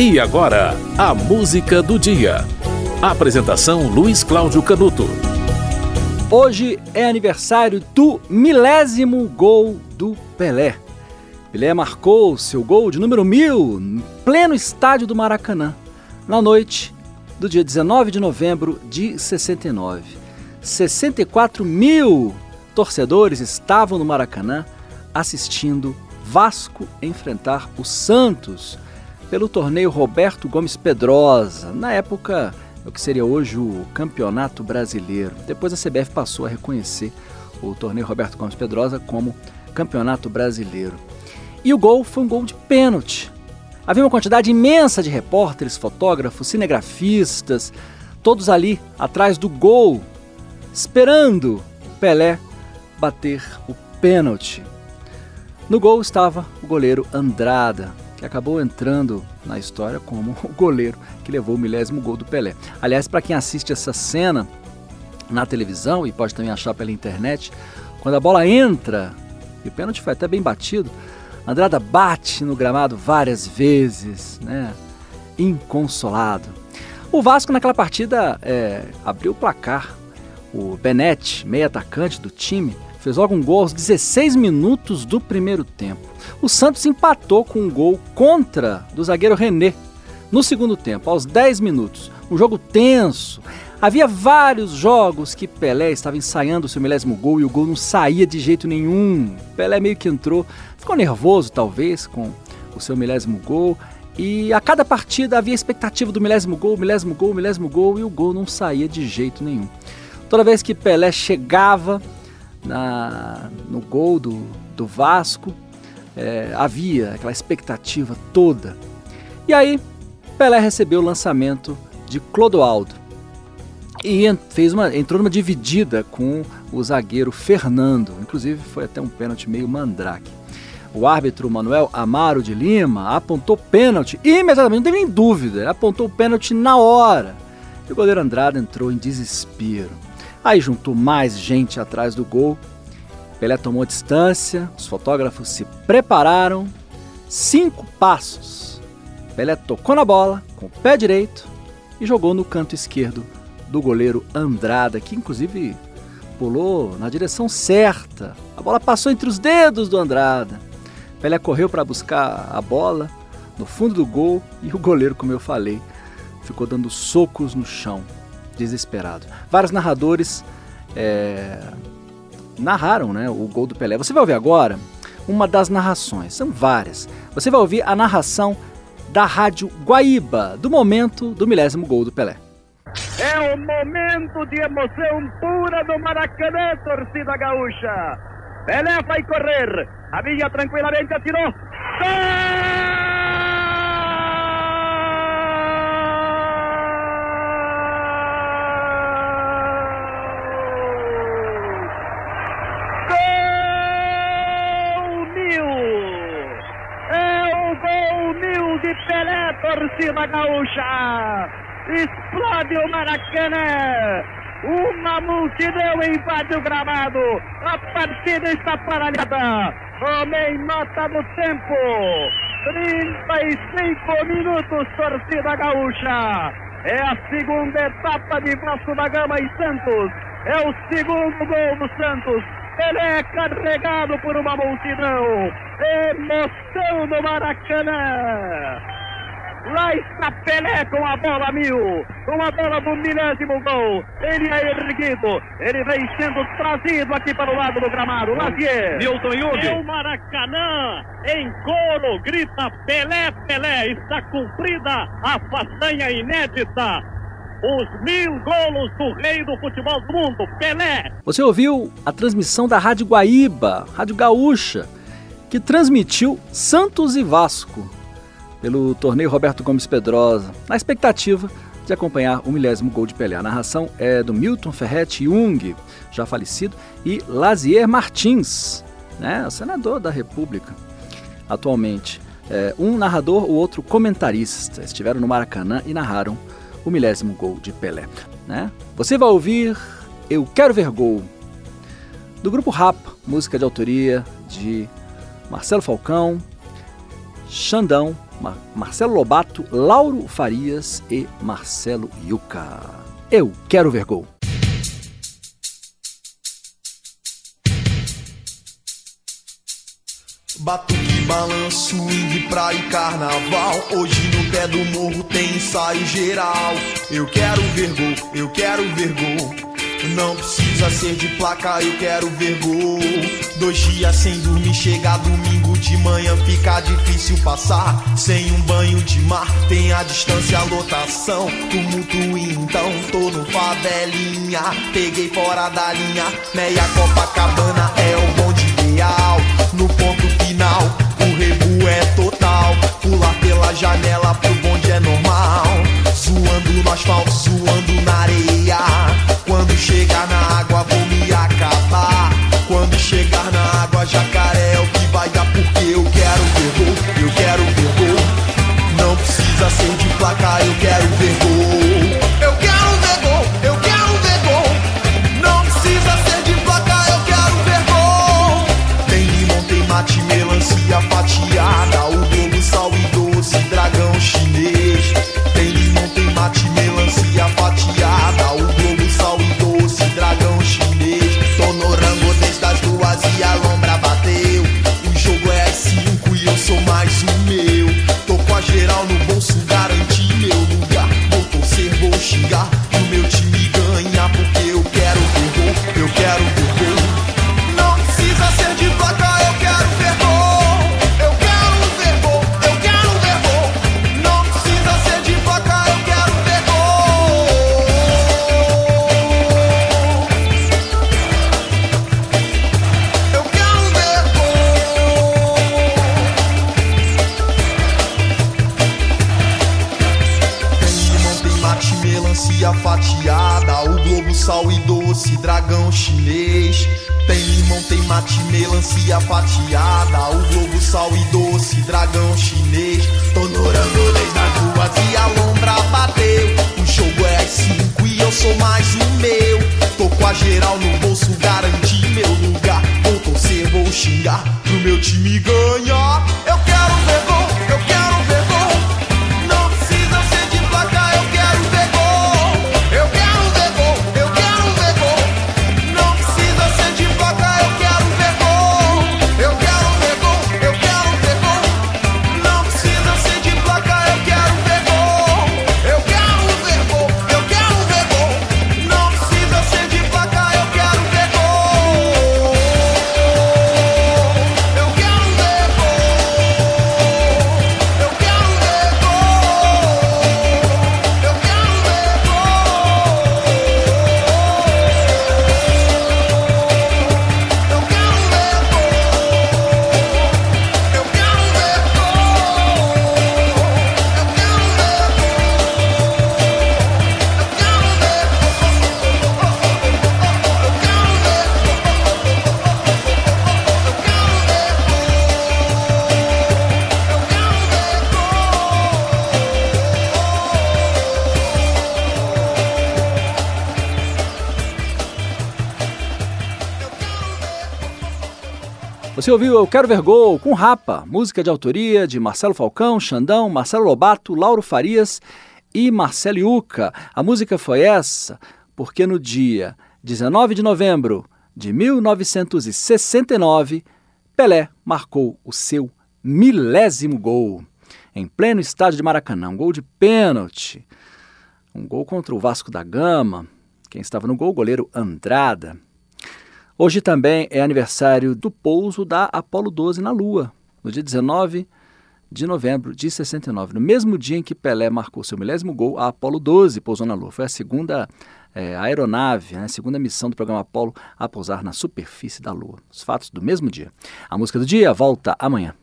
E agora, a música do dia. Apresentação Luiz Cláudio Canuto. Hoje é aniversário do milésimo gol do Pelé. Pelé marcou seu gol de número mil em pleno estádio do Maracanã, na noite do dia 19 de novembro de 69. 64 mil torcedores estavam no Maracanã assistindo Vasco enfrentar o Santos pelo torneio Roberto Gomes Pedrosa, na época o que seria hoje o Campeonato Brasileiro. Depois a CBF passou a reconhecer o torneio Roberto Gomes Pedrosa como Campeonato Brasileiro. E o gol foi um gol de pênalti. Havia uma quantidade imensa de repórteres, fotógrafos, cinegrafistas, todos ali atrás do gol, esperando Pelé bater o pênalti. No gol estava o goleiro Andrada, que acabou entrando na história como o goleiro que levou o milésimo gol do Pelé. Aliás, para quem assiste essa cena na televisão e pode também achar pela internet, quando a bola entra, e o pênalti foi até bem batido, Andrada bate no gramado várias vezes, né? Inconsolado. O Vasco naquela partida é, abriu o placar. O Benetti, meio atacante do time, fez logo um gol aos 16 minutos do primeiro tempo. O Santos empatou com um gol contra do zagueiro René no segundo tempo, aos 10 minutos. Um jogo tenso. Havia vários jogos que Pelé estava ensaiando o seu milésimo gol e o gol não saía de jeito nenhum. Pelé meio que entrou, ficou nervoso talvez com o seu milésimo gol. E a cada partida havia expectativa do milésimo gol, milésimo gol, milésimo gol e o gol não saía de jeito nenhum. Toda vez que Pelé chegava na, no gol do, do Vasco, é, havia aquela expectativa toda. E aí, Pelé recebeu o lançamento de Clodoaldo e fez uma, entrou numa dividida com o zagueiro Fernando. Inclusive, foi até um pênalti meio mandrake. O árbitro Manuel Amaro de Lima apontou pênalti imediatamente, não teve nem dúvida, apontou o pênalti na hora. E o goleiro Andrade entrou em desespero. Aí juntou mais gente atrás do gol. Pelé tomou distância, os fotógrafos se prepararam. Cinco passos. Pelé tocou na bola com o pé direito e jogou no canto esquerdo do goleiro Andrada, que inclusive pulou na direção certa. A bola passou entre os dedos do Andrada. Pelé correu para buscar a bola no fundo do gol e o goleiro, como eu falei, ficou dando socos no chão desesperado. Vários narradores é, narraram né, o gol do Pelé. Você vai ouvir agora uma das narrações, são várias. Você vai ouvir a narração da Rádio Guaíba, do momento do milésimo gol do Pelé. É o momento de emoção pura do Maracanã, torcida gaúcha. Pelé vai correr, a minha tranquilamente atirou. Gol! de Pelé, torcida gaúcha. Explode o Maracanã. Uma multidão invade o gramado. A partida está paralisada. Homem nota do tempo. 35 minutos, torcida gaúcha. É a segunda etapa de Vasco da Gama e Santos. É o segundo gol do Santos. Ele é carregado por uma multidão. Emoção do Maracanã. Lá está Pelé com a bola mil, com a bola do milésimo gol. Ele é erguido, ele vem sendo trazido aqui para o lado do gramado. Lazier. Milton Yugi. É o Maracanã em coro, grita Pelé, Pelé. Está cumprida a façanha inédita os mil golos do rei do futebol do mundo, Pelé. Você ouviu a transmissão da Rádio Guaíba, Rádio Gaúcha, que transmitiu Santos e Vasco pelo torneio Roberto Gomes Pedrosa, na expectativa de acompanhar o milésimo gol de Pelé. A narração é do Milton Ferretti Jung, já falecido, e Lazier Martins, né, senador da República atualmente. É, um narrador, o outro comentarista. Estiveram no Maracanã e narraram o milésimo gol de Pelé. Né? Você vai ouvir Eu Quero Ver Gol, do grupo Rapa, música de autoria de Marcelo Falcão, Xandão, Mar Marcelo Lobato, Lauro Farias e Marcelo Yuca. Eu quero ver gol. Batuque, balanço, swing, praia e carnaval. Hoje no pé do morro tem ensaio geral. Eu quero ver gol, eu quero ver gol. Não precisa ser de placa, eu quero ver gol. Dois dias sem dormir, chega domingo de manhã, fica difícil passar. Sem um banho de mar, tem a distância, a lotação. Tumulto então, tô no favelinha. Peguei fora da linha, meia Copacabana é o bonde ideal. No ponto final, o rebu é total. Pular pela janela pro bonde é normal. Zoando no asfalto, zoando doce, dragão chinês. Tem limão, tem mate, melancia fatiada, o globo sal e doce, dragão chinês. Tô no rangolês nas ruas e a lombra bateu. O jogo é às cinco e eu sou mais um meu. Tô com a geral no bolso, garanti meu lugar. Vou torcer, vou xingar pro meu time ganhar. Você ouviu Eu Quero Ver Gol com Rapa, música de autoria de Marcelo Falcão, Xandão, Marcelo Lobato, Lauro Farias e Marcelo Iuca. A música foi essa porque no dia 19 de novembro de 1969, Pelé marcou o seu milésimo gol em pleno estádio de Maracanã, um gol de pênalti. Um gol contra o Vasco da Gama. Quem estava no gol, o goleiro Andrada. Hoje também é aniversário do pouso da Apollo 12 na Lua, no dia 19 de novembro de 69. No mesmo dia em que Pelé marcou seu milésimo gol, a Apollo 12 pousou na Lua. Foi a segunda é, aeronave, né, a segunda missão do programa Apollo a pousar na superfície da Lua. Os fatos do mesmo dia. A música do dia volta amanhã.